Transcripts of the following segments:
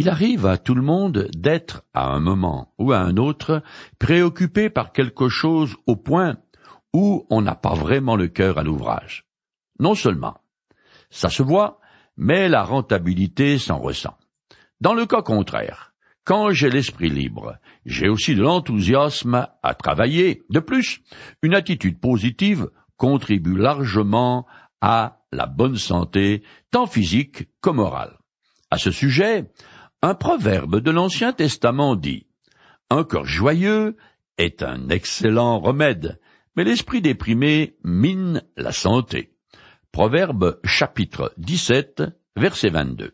Il arrive à tout le monde d'être, à un moment ou à un autre, préoccupé par quelque chose au point où on n'a pas vraiment le cœur à l'ouvrage. Non seulement, ça se voit, mais la rentabilité s'en ressent. Dans le cas contraire, quand j'ai l'esprit libre, j'ai aussi de l'enthousiasme à travailler. De plus, une attitude positive contribue largement à la bonne santé, tant physique que morale. À ce sujet, un proverbe de l'Ancien Testament dit Un cœur joyeux est un excellent remède, mais l'esprit déprimé mine la santé. Proverbe chapitre 17, verset 22.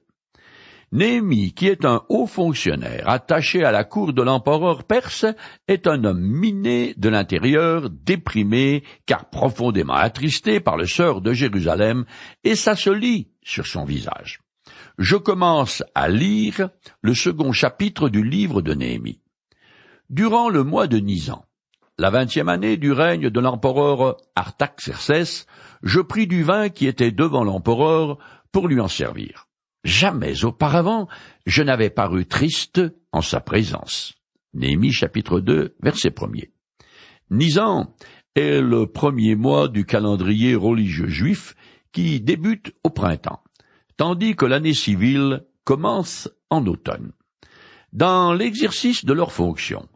Néhémie, qui est un haut fonctionnaire attaché à la cour de l'empereur perse, est un homme miné de l'intérieur, déprimé, car profondément attristé par le sort de Jérusalem, et ça se lit sur son visage je commence à lire le second chapitre du livre de Néhémie. Durant le mois de Nisan, la vingtième année du règne de l'empereur Artaxerxès, je pris du vin qui était devant l'empereur pour lui en servir. Jamais auparavant je n'avais paru triste en sa présence. Néhémie chapitre 2 verset 1 Nisan est le premier mois du calendrier religieux juif qui débute au printemps tandis que l'année civile commence en automne. Dans l'exercice de leurs fonctions,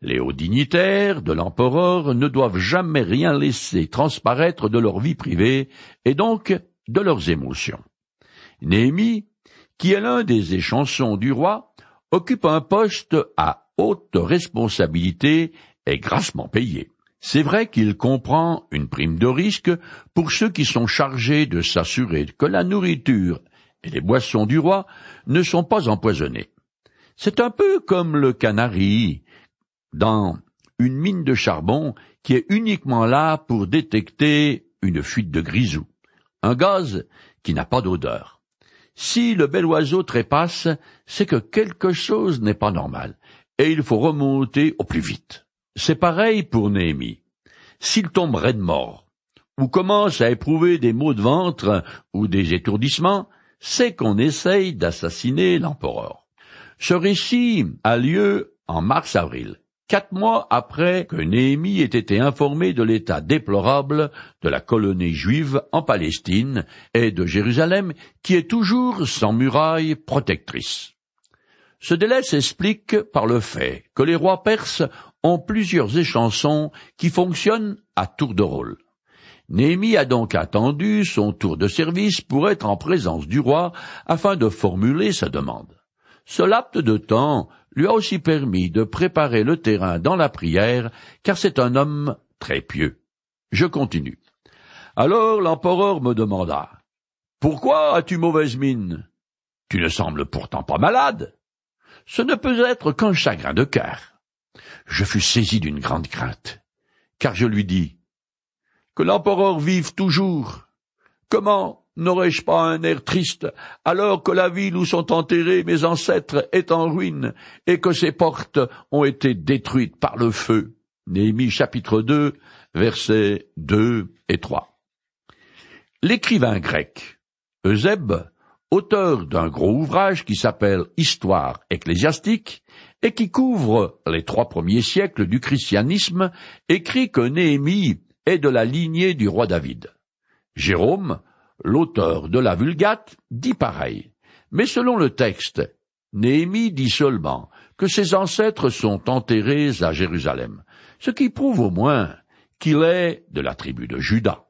les hauts dignitaires de l'empereur ne doivent jamais rien laisser transparaître de leur vie privée et donc de leurs émotions. Néhémie, qui est l'un des échansons du roi, occupe un poste à haute responsabilité et grassement payé. C'est vrai qu'il comprend une prime de risque pour ceux qui sont chargés de s'assurer que la nourriture et les boissons du roi ne sont pas empoisonnées. C'est un peu comme le canari dans une mine de charbon qui est uniquement là pour détecter une fuite de grisou, un gaz qui n'a pas d'odeur. Si le bel oiseau trépasse, c'est que quelque chose n'est pas normal, et il faut remonter au plus vite. C'est pareil pour Néhémie. S'il tombe raide mort, ou commence à éprouver des maux de ventre ou des étourdissements, c'est qu'on essaye d'assassiner l'empereur. Ce récit a lieu en mars-avril, quatre mois après que Néhémie ait été informé de l'état déplorable de la colonie juive en Palestine et de Jérusalem, qui est toujours sans muraille protectrice. Ce délai s'explique par le fait que les rois perses ont plusieurs échansons qui fonctionnent à tour de rôle. Néhémie a donc attendu son tour de service pour être en présence du roi afin de formuler sa demande. Ce laps de temps lui a aussi permis de préparer le terrain dans la prière, car c'est un homme très pieux. Je continue. Alors l'empereur me demanda. Pourquoi as-tu mauvaise mine? Tu ne sembles pourtant pas malade. Ce ne peut être qu'un chagrin de cœur. Je fus saisi d'une grande crainte, car je lui dis que l'empereur vive toujours. Comment n'aurais-je pas un air triste alors que la ville où sont enterrés mes ancêtres est en ruine et que ses portes ont été détruites par le feu? Néhémie chapitre 2 versets 2 et 3. L'écrivain grec Eusèbe, auteur d'un gros ouvrage qui s'appelle Histoire ecclésiastique et qui couvre les trois premiers siècles du christianisme, écrit que Néhémie est de la lignée du roi David. Jérôme, l'auteur de la Vulgate, dit pareil. Mais selon le texte, Néhémie dit seulement que ses ancêtres sont enterrés à Jérusalem, ce qui prouve au moins qu'il est de la tribu de Juda.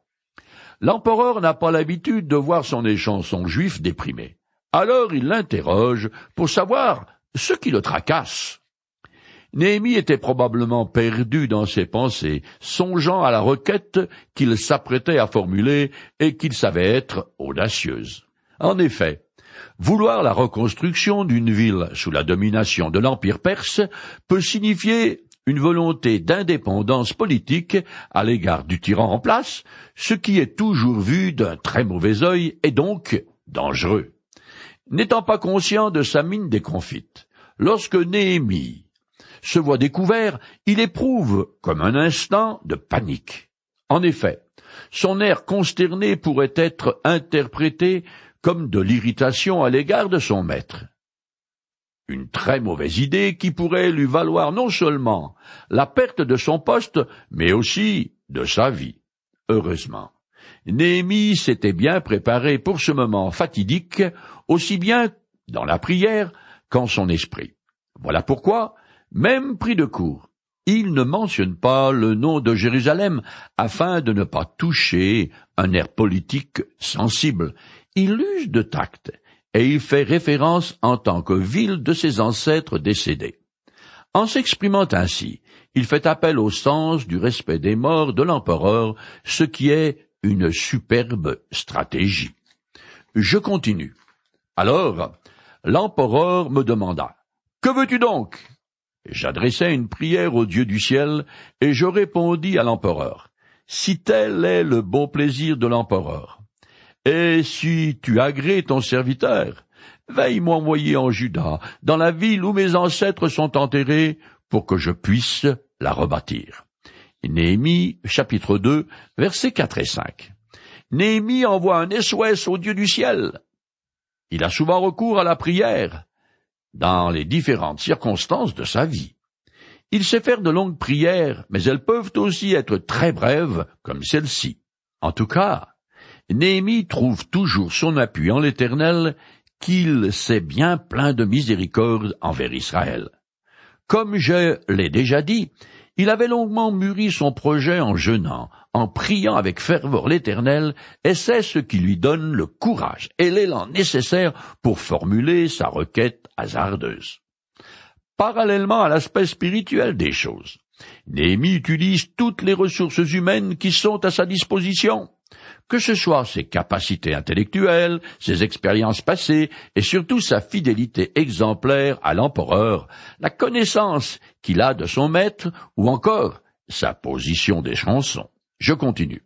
L'empereur n'a pas l'habitude de voir son échanson juif déprimé. Alors il l'interroge pour savoir ce qui le tracasse. Néhémie était probablement perdu dans ses pensées, songeant à la requête qu'il s'apprêtait à formuler et qu'il savait être audacieuse. En effet, vouloir la reconstruction d'une ville sous la domination de l'Empire perse peut signifier une volonté d'indépendance politique à l'égard du tyran en place, ce qui est toujours vu d'un très mauvais œil et donc dangereux. N'étant pas conscient de sa mine déconfite, lorsque Néhémie se voit découvert, il éprouve comme un instant de panique. En effet, son air consterné pourrait être interprété comme de l'irritation à l'égard de son maître. une très mauvaise idée qui pourrait lui valoir non seulement la perte de son poste, mais aussi de sa vie. Heureusement. Néhémie s'était bien préparé pour ce moment fatidique, aussi bien dans la prière qu'en son esprit. Voilà pourquoi, même pris de court, il ne mentionne pas le nom de Jérusalem afin de ne pas toucher un air politique sensible. Il use de tact et il fait référence en tant que ville de ses ancêtres décédés. En s'exprimant ainsi, il fait appel au sens du respect des morts de l'empereur, ce qui est une superbe stratégie. Je continue. Alors, l'empereur me demanda Que veux-tu donc? J'adressai une prière au Dieu du ciel, et je répondis à l'empereur Si tel est le bon plaisir de l'empereur, et si tu agrées ton serviteur, veille m'envoyer en Juda, dans la ville où mes ancêtres sont enterrés, pour que je puisse la rebâtir. Néhémie, chapitre 2, versets 4 et 5. Néhémie envoie un SOS au Dieu du ciel. Il a souvent recours à la prière dans les différentes circonstances de sa vie. Il sait faire de longues prières, mais elles peuvent aussi être très brèves, comme celle-ci. En tout cas, Néhémie trouve toujours son appui en l'Éternel, qu'il sait bien plein de miséricorde envers Israël. Comme je l'ai déjà dit, il avait longuement mûri son projet en jeûnant, en priant avec ferveur l'Éternel, et c'est ce qui lui donne le courage et l'élan nécessaire pour formuler sa requête hasardeuse. Parallèlement à l'aspect spirituel des choses, Néhémie utilise toutes les ressources humaines qui sont à sa disposition que ce soit ses capacités intellectuelles, ses expériences passées, et surtout sa fidélité exemplaire à l'empereur, la connaissance qu'il a de son maître, ou encore sa position des chansons. Je continue.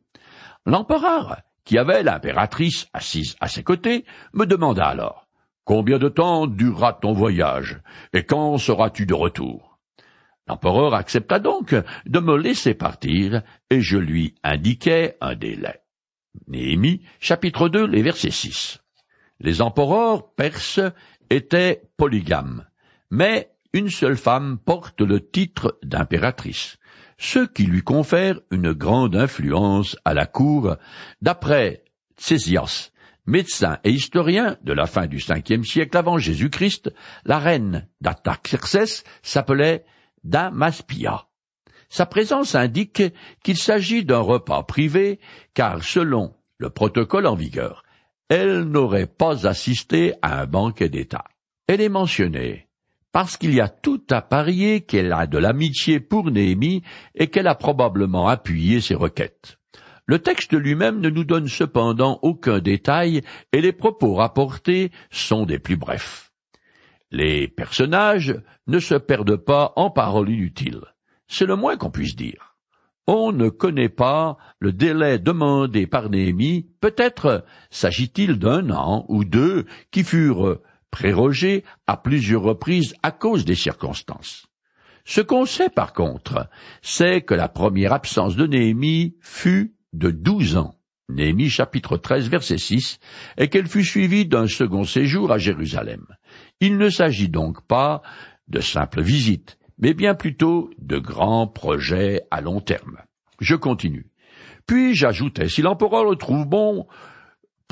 L'empereur, qui avait l'impératrice assise à ses côtés, me demanda alors Combien de temps durera ton voyage, et quand seras-tu de retour? L'empereur accepta donc de me laisser partir, et je lui indiquai un délai. Néhémie, chapitre 2, les versets 6. Les empereurs perses étaient polygames, mais une seule femme porte le titre d'impératrice, ce qui lui confère une grande influence à la cour, d'après Césias, médecin et historien de la fin du cinquième siècle avant Jésus-Christ, la reine d'Ataxerxès s'appelait Damaspia. Sa présence indique qu'il s'agit d'un repas privé, car selon le protocole en vigueur, elle n'aurait pas assisté à un banquet d'État. Elle est mentionnée parce qu'il y a tout à parier qu'elle a de l'amitié pour Néhémie et qu'elle a probablement appuyé ses requêtes. Le texte lui-même ne nous donne cependant aucun détail et les propos rapportés sont des plus brefs. Les personnages ne se perdent pas en paroles inutiles. C'est le moins qu'on puisse dire. On ne connaît pas le délai demandé par Néhémie, peut-être s'agit-il d'un an ou deux qui furent prérogés à plusieurs reprises à cause des circonstances. Ce qu'on sait par contre, c'est que la première absence de Néhémie fut de douze ans. Néhémie chapitre 13 verset 6, et qu'elle fut suivie d'un second séjour à Jérusalem. Il ne s'agit donc pas de simple visite, mais bien plutôt de grands projets à long terme. Je continue. Puis j'ajoutais, si l'empereur le trouve bon,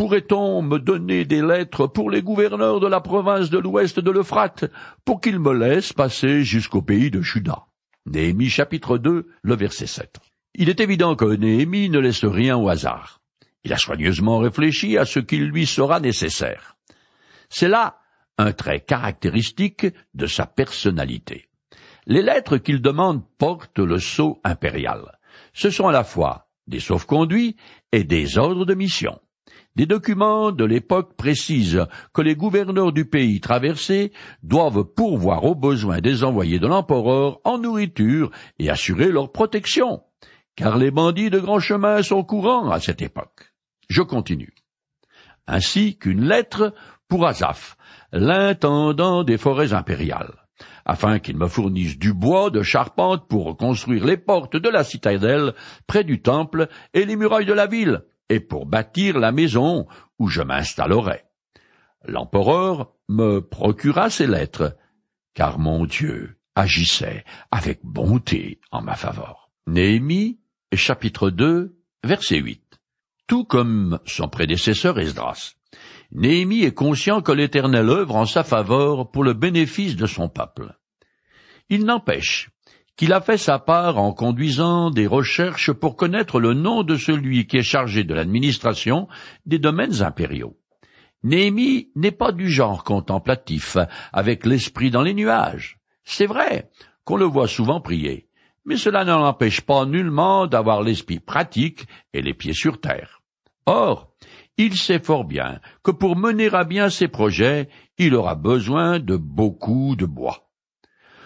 pourrait-on me donner des lettres pour les gouverneurs de la province de l'ouest de l'Euphrate, pour qu'ils me laissent passer jusqu'au pays de Juda? Néhémie chapitre 2, le verset 7. Il est évident que Néhémie ne laisse rien au hasard. Il a soigneusement réfléchi à ce qui lui sera nécessaire. C'est là un trait caractéristique de sa personnalité. Les lettres qu'il demande portent le sceau impérial. Ce sont à la fois des sauf-conduits et des ordres de mission. Des documents de l'époque précisent que les gouverneurs du pays traversé doivent pourvoir aux besoins des envoyés de l'empereur en nourriture et assurer leur protection, car les bandits de grand chemin sont courants à cette époque. Je continue. Ainsi qu'une lettre pour Azaph, l'intendant des forêts impériales afin qu'il me fournisse du bois de charpente pour reconstruire les portes de la citadelle près du temple et les murailles de la ville, et pour bâtir la maison où je m'installerai. L'empereur me procura ces lettres, car mon Dieu agissait avec bonté en ma faveur. Néhémie, chapitre 2, verset 8. Tout comme son prédécesseur Esdras, Néhémie est conscient que l'Éternel œuvre en sa faveur pour le bénéfice de son peuple. Il n'empêche qu'il a fait sa part en conduisant des recherches pour connaître le nom de celui qui est chargé de l'administration des domaines impériaux. Néhémie n'est pas du genre contemplatif, avec l'esprit dans les nuages. C'est vrai qu'on le voit souvent prier, mais cela ne l'empêche pas nullement d'avoir l'esprit pratique et les pieds sur terre. Or, il sait fort bien que pour mener à bien ses projets, il aura besoin de beaucoup de bois.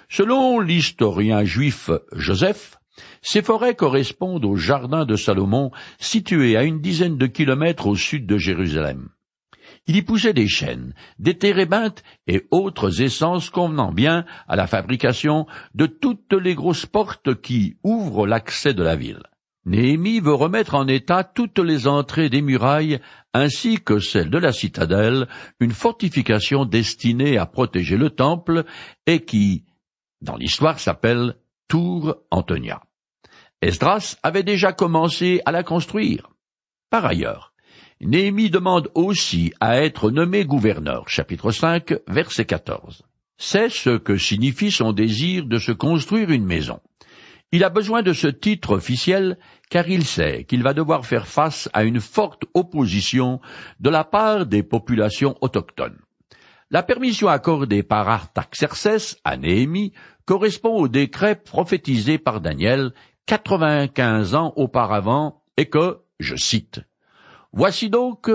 Selon l'historien juif Joseph, ces forêts correspondent au jardin de Salomon situé à une dizaine de kilomètres au sud de Jérusalem. Il y poussait des chênes, des térébintes et autres essences convenant bien à la fabrication de toutes les grosses portes qui ouvrent l'accès de la ville. Néhémie veut remettre en état toutes les entrées des murailles ainsi que celles de la citadelle, une fortification destinée à protéger le temple et qui, dans l'histoire, s'appelle Tour Antonia. Esdras avait déjà commencé à la construire. Par ailleurs, Néhémie demande aussi à être nommé gouverneur, chapitre 5, verset 14. C'est ce que signifie son désir de se construire une maison. Il a besoin de ce titre officiel car il sait qu'il va devoir faire face à une forte opposition de la part des populations autochtones. La permission accordée par Artaxerxès à Néhémie correspond au décret prophétisé par Daniel quatre-vingt-quinze ans auparavant et que, je cite, Voici donc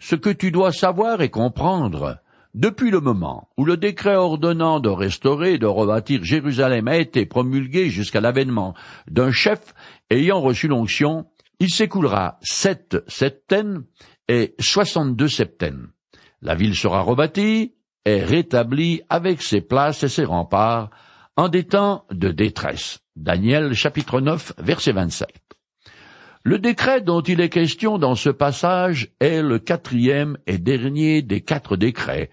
ce que tu dois savoir et comprendre. Depuis le moment où le décret ordonnant de restaurer et de rebâtir Jérusalem a été promulgué jusqu'à l'avènement d'un chef ayant reçu l'onction, il s'écoulera sept septaines et soixante-deux septaines. La ville sera rebâtie et rétablie avec ses places et ses remparts en des temps de détresse. Daniel chapitre 9 verset 27. Le décret dont il est question dans ce passage est le quatrième et dernier des quatre décrets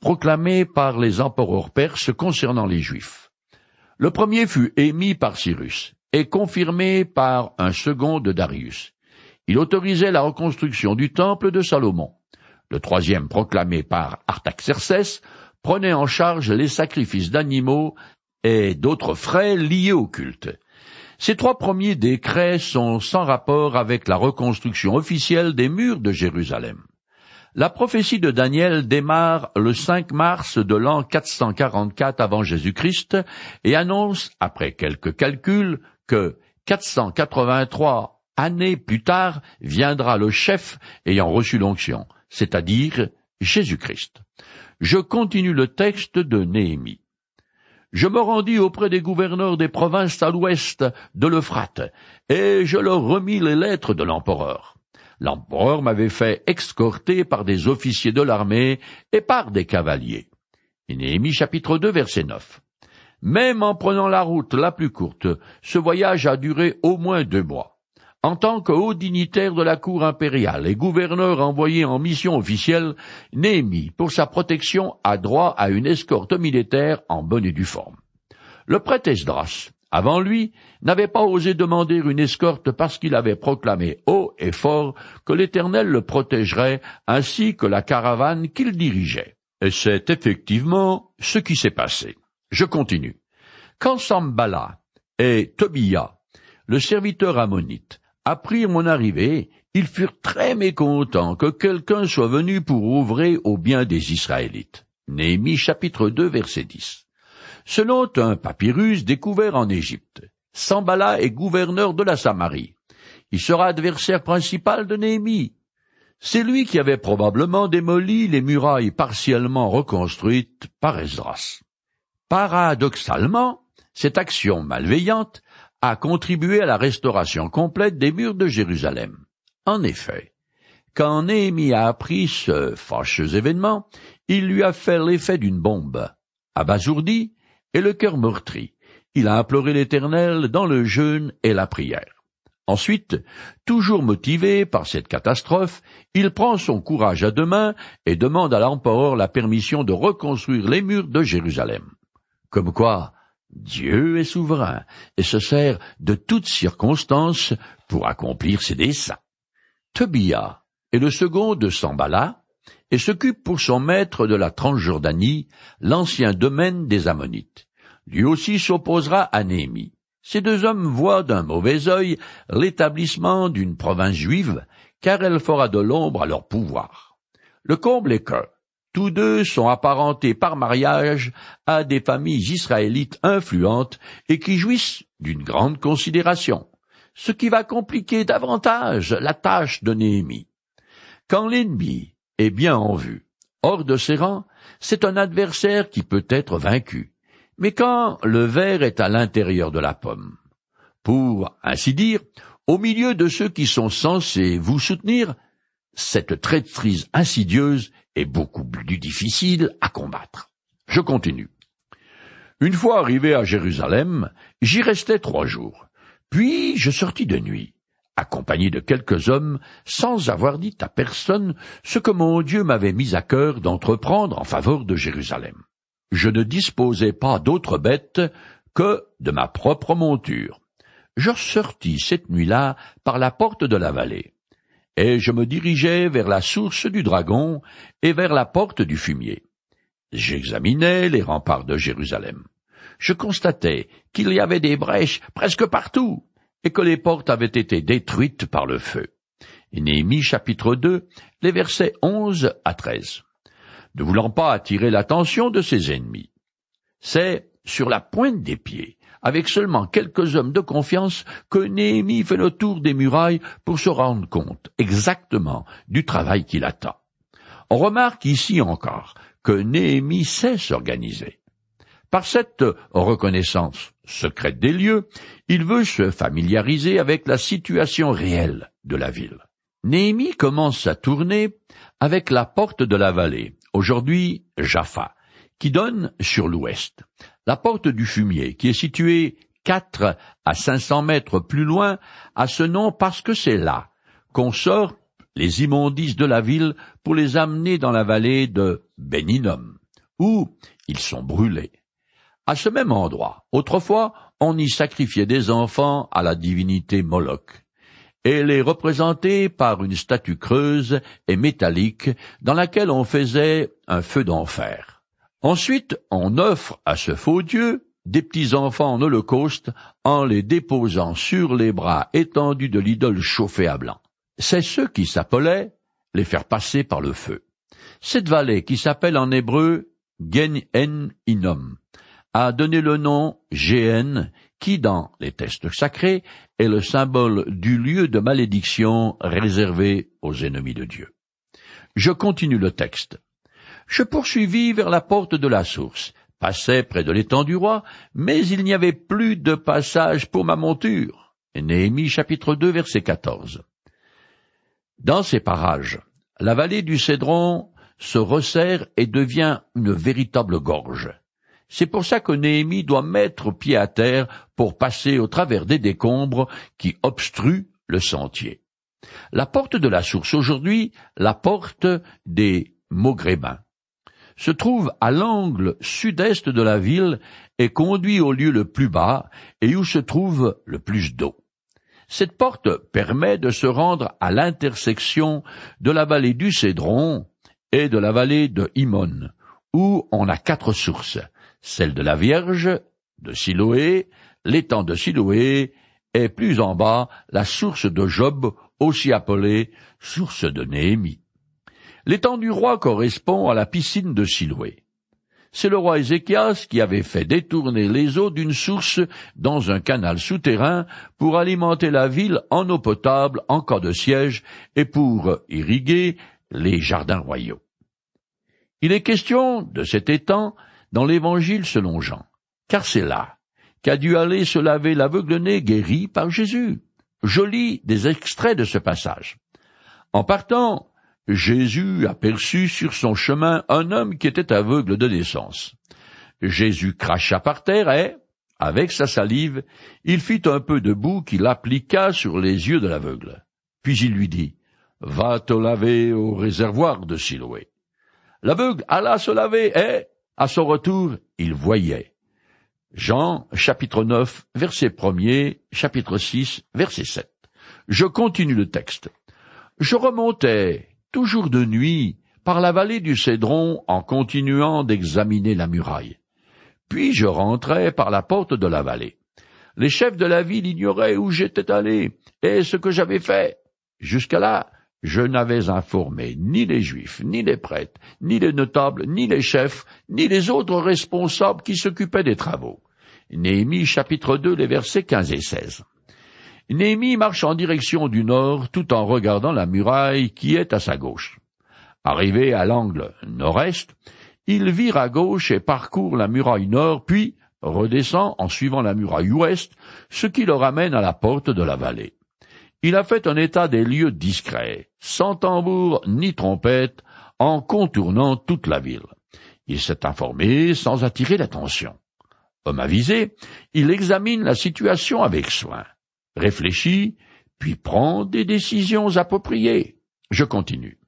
proclamés par les empereurs perses concernant les Juifs. Le premier fut émis par Cyrus et confirmé par un second de Darius. Il autorisait la reconstruction du temple de Salomon. Le troisième, proclamé par Artaxerxès, prenait en charge les sacrifices d'animaux et d'autres frais liés au culte. Ces trois premiers décrets sont sans rapport avec la reconstruction officielle des murs de Jérusalem. La prophétie de Daniel démarre le 5 mars de l'an 444 avant Jésus-Christ et annonce, après quelques calculs, que 483 années plus tard viendra le chef ayant reçu l'onction, c'est-à-dire Jésus-Christ. Je continue le texte de Néhémie je me rendis auprès des gouverneurs des provinces à l'ouest de l'Euphrate, et je leur remis les lettres de l'empereur. L'empereur m'avait fait escorter par des officiers de l'armée et par des cavaliers. Néhémie chapitre 2 verset 9. Même en prenant la route la plus courte, ce voyage a duré au moins deux mois. En tant que haut dignitaire de la cour impériale et gouverneur envoyé en mission officielle, Néhémie, pour sa protection, a droit à une escorte militaire en bonne et due forme. Le prêtre Esdras, avant lui, n'avait pas osé demander une escorte parce qu'il avait proclamé haut et fort que l'Éternel le protégerait ainsi que la caravane qu'il dirigeait. Et c'est effectivement ce qui s'est passé. Je continue. Quand Sambala et Tobia, le serviteur ammonite, apprirent mon arrivée, ils furent très mécontents que quelqu'un soit venu pour ouvrir au bien des Israélites. Néhémie chapitre 2 verset 10. Selon un papyrus découvert en Égypte, Sambala est gouverneur de la Samarie. Il sera adversaire principal de Néhémie. C'est lui qui avait probablement démoli les murailles partiellement reconstruites par Esdras. Paradoxalement, cette action malveillante a contribué à la restauration complète des murs de Jérusalem. En effet, quand Néhémie a appris ce fâcheux événement, il lui a fait l'effet d'une bombe. Abasourdi et le cœur meurtri, il a imploré l'Éternel dans le jeûne et la prière. Ensuite, toujours motivé par cette catastrophe, il prend son courage à deux mains et demande à l'empereur la permission de reconstruire les murs de Jérusalem. Comme quoi, Dieu est souverain et se sert de toutes circonstances pour accomplir ses desseins. Tobia est le second de Sambala et s'occupe pour son maître de la Transjordanie, l'ancien domaine des Ammonites. Lui aussi s'opposera à Néhémie. Ces deux hommes voient d'un mauvais œil l'établissement d'une province juive, car elle fera de l'ombre à leur pouvoir. Le comble est que tous deux sont apparentés par mariage à des familles israélites influentes et qui jouissent d'une grande considération, ce qui va compliquer davantage la tâche de Néhémie. Quand l'ennemi est bien en vue, hors de ses rangs, c'est un adversaire qui peut être vaincu mais quand le verre est à l'intérieur de la pomme, pour ainsi dire, au milieu de ceux qui sont censés vous soutenir, cette traîtrise insidieuse est beaucoup plus difficile à combattre. Je continue. Une fois arrivé à Jérusalem, j'y restai trois jours. Puis je sortis de nuit, accompagné de quelques hommes, sans avoir dit à personne ce que mon Dieu m'avait mis à cœur d'entreprendre en faveur de Jérusalem je ne disposais pas d'autre bête que de ma propre monture. Je sortis cette nuit-là par la porte de la vallée, et je me dirigeai vers la source du dragon et vers la porte du fumier. J'examinais les remparts de Jérusalem. Je constatai qu'il y avait des brèches presque partout, et que les portes avaient été détruites par le feu. Néhémie chapitre 2, les versets 11 à 13 ne voulant pas attirer l'attention de ses ennemis. C'est sur la pointe des pieds, avec seulement quelques hommes de confiance, que Néhémie fait le tour des murailles pour se rendre compte exactement du travail qui l'attend. On remarque ici encore que Néhémie sait s'organiser. Par cette reconnaissance secrète des lieux, il veut se familiariser avec la situation réelle de la ville. Néhémie commence sa tournée avec la porte de la vallée, aujourd'hui Jaffa, qui donne sur l'ouest. La porte du fumier, qui est située quatre à cinq cents mètres plus loin, a ce nom parce que c'est là qu'on sort les immondices de la ville pour les amener dans la vallée de Béninom, où ils sont brûlés. À ce même endroit, autrefois, on y sacrifiait des enfants à la divinité Moloch. Elle est représentée par une statue creuse et métallique dans laquelle on faisait un feu d'enfer. Ensuite, on offre à ce faux dieu des petits enfants en holocauste en les déposant sur les bras étendus de l'idole chauffée à blanc. C'est ce qui s'appelait les faire passer par le feu. Cette vallée, qui s'appelle en hébreu Gen En Inom, a donné le nom GN, qui, dans les textes sacrés, est le symbole du lieu de malédiction réservé aux ennemis de Dieu. Je continue le texte. Je poursuivis vers la porte de la source, passai près de l'étang du roi, mais il n'y avait plus de passage pour ma monture. Néhémie chapitre 2 verset 14. Dans ces parages, la vallée du Cédron se resserre et devient une véritable gorge. C'est pour ça que Néhémie doit mettre pied à terre pour passer au travers des décombres qui obstruent le sentier. La porte de la source aujourd'hui, la porte des Maugrébains, se trouve à l'angle sud-est de la ville et conduit au lieu le plus bas et où se trouve le plus d'eau. Cette porte permet de se rendre à l'intersection de la vallée du Cédron et de la vallée de Himon, où on a quatre sources, celle de la Vierge, de Siloé, l'étang de Siloé, et plus en bas la source de Job, aussi appelée source de Néhémie. L'étang du roi correspond à la piscine de Siloé. C'est le roi Ézéchias qui avait fait détourner les eaux d'une source dans un canal souterrain pour alimenter la ville en eau potable en cas de siège et pour irriguer les jardins royaux. Il est question de cet étang dans l'Évangile selon Jean, car c'est là qu'a dû aller se laver l'aveugle-né guéri par Jésus. Je lis des extraits de ce passage. En partant, Jésus aperçut sur son chemin un homme qui était aveugle de naissance. Jésus cracha par terre et, avec sa salive, il fit un peu de boue qu'il appliqua sur les yeux de l'aveugle. Puis il lui dit, Va te laver au réservoir de Siloé. L'aveugle alla se laver et, à son retour, il voyait. Jean, chapitre 9, verset 1er, chapitre 6, verset 7. Je continue le texte. Je remontais, toujours de nuit, par la vallée du Cédron en continuant d'examiner la muraille. Puis je rentrais par la porte de la vallée. Les chefs de la ville ignoraient où j'étais allé et ce que j'avais fait. Jusqu'à là, je n'avais informé ni les Juifs, ni les prêtres, ni les notables, ni les chefs, ni les autres responsables qui s'occupaient des travaux. Néhémie chapitre 2 les versets 15 et 16. Néhémie marche en direction du nord tout en regardant la muraille qui est à sa gauche. Arrivé à l'angle nord-est, il vire à gauche et parcourt la muraille nord, puis redescend en suivant la muraille ouest, ce qui le ramène à la porte de la vallée. Il a fait un état des lieux discret, sans tambour ni trompette, en contournant toute la ville. Il s'est informé sans attirer l'attention. Homme avisé, il examine la situation avec soin, réfléchit, puis prend des décisions appropriées. Je continue.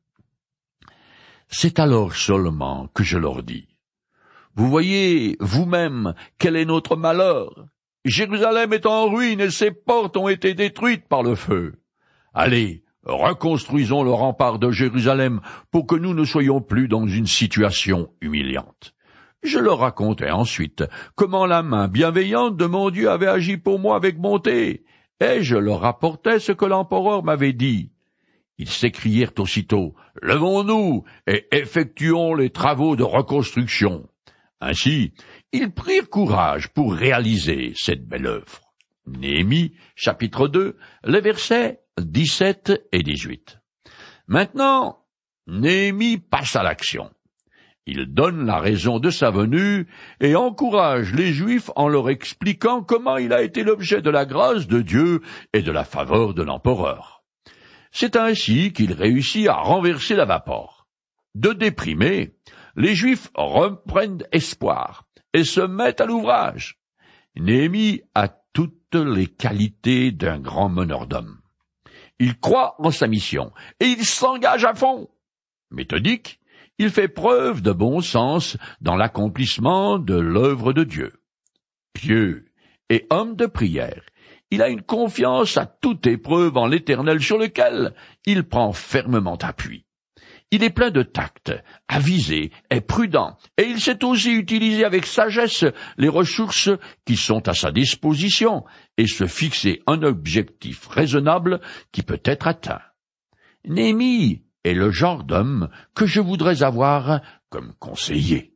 C'est alors seulement que je leur dis. Vous voyez vous-même quel est notre malheur. Jérusalem est en ruine et ses portes ont été détruites par le feu. Allez, reconstruisons le rempart de Jérusalem pour que nous ne soyons plus dans une situation humiliante. Je leur racontai ensuite comment la main bienveillante de mon Dieu avait agi pour moi avec bonté, et je leur rapportai ce que l'empereur m'avait dit. Ils s'écrièrent aussitôt Levons-nous et effectuons les travaux de reconstruction. Ainsi, ils prirent courage pour réaliser cette belle œuvre. Néhémie, chapitre 2, les versets 17 et 18. Maintenant, Néhémie passe à l'action. Il donne la raison de sa venue et encourage les Juifs en leur expliquant comment il a été l'objet de la grâce de Dieu et de la faveur de l'empereur. C'est ainsi qu'il réussit à renverser la vapeur. De déprimés, les Juifs reprennent espoir et se mettent à l'ouvrage. Néhémie a toutes les qualités d'un grand meneur d'hommes. Il croit en sa mission et il s'engage à fond. Méthodique, il fait preuve de bon sens dans l'accomplissement de l'œuvre de Dieu. Pieux et homme de prière, il a une confiance à toute épreuve en l'Éternel sur lequel il prend fermement appui. Il est plein de tact, avisé, est prudent, et il sait aussi utiliser avec sagesse les ressources qui sont à sa disposition et se fixer un objectif raisonnable qui peut être atteint. Némi est le genre d'homme que je voudrais avoir comme conseiller.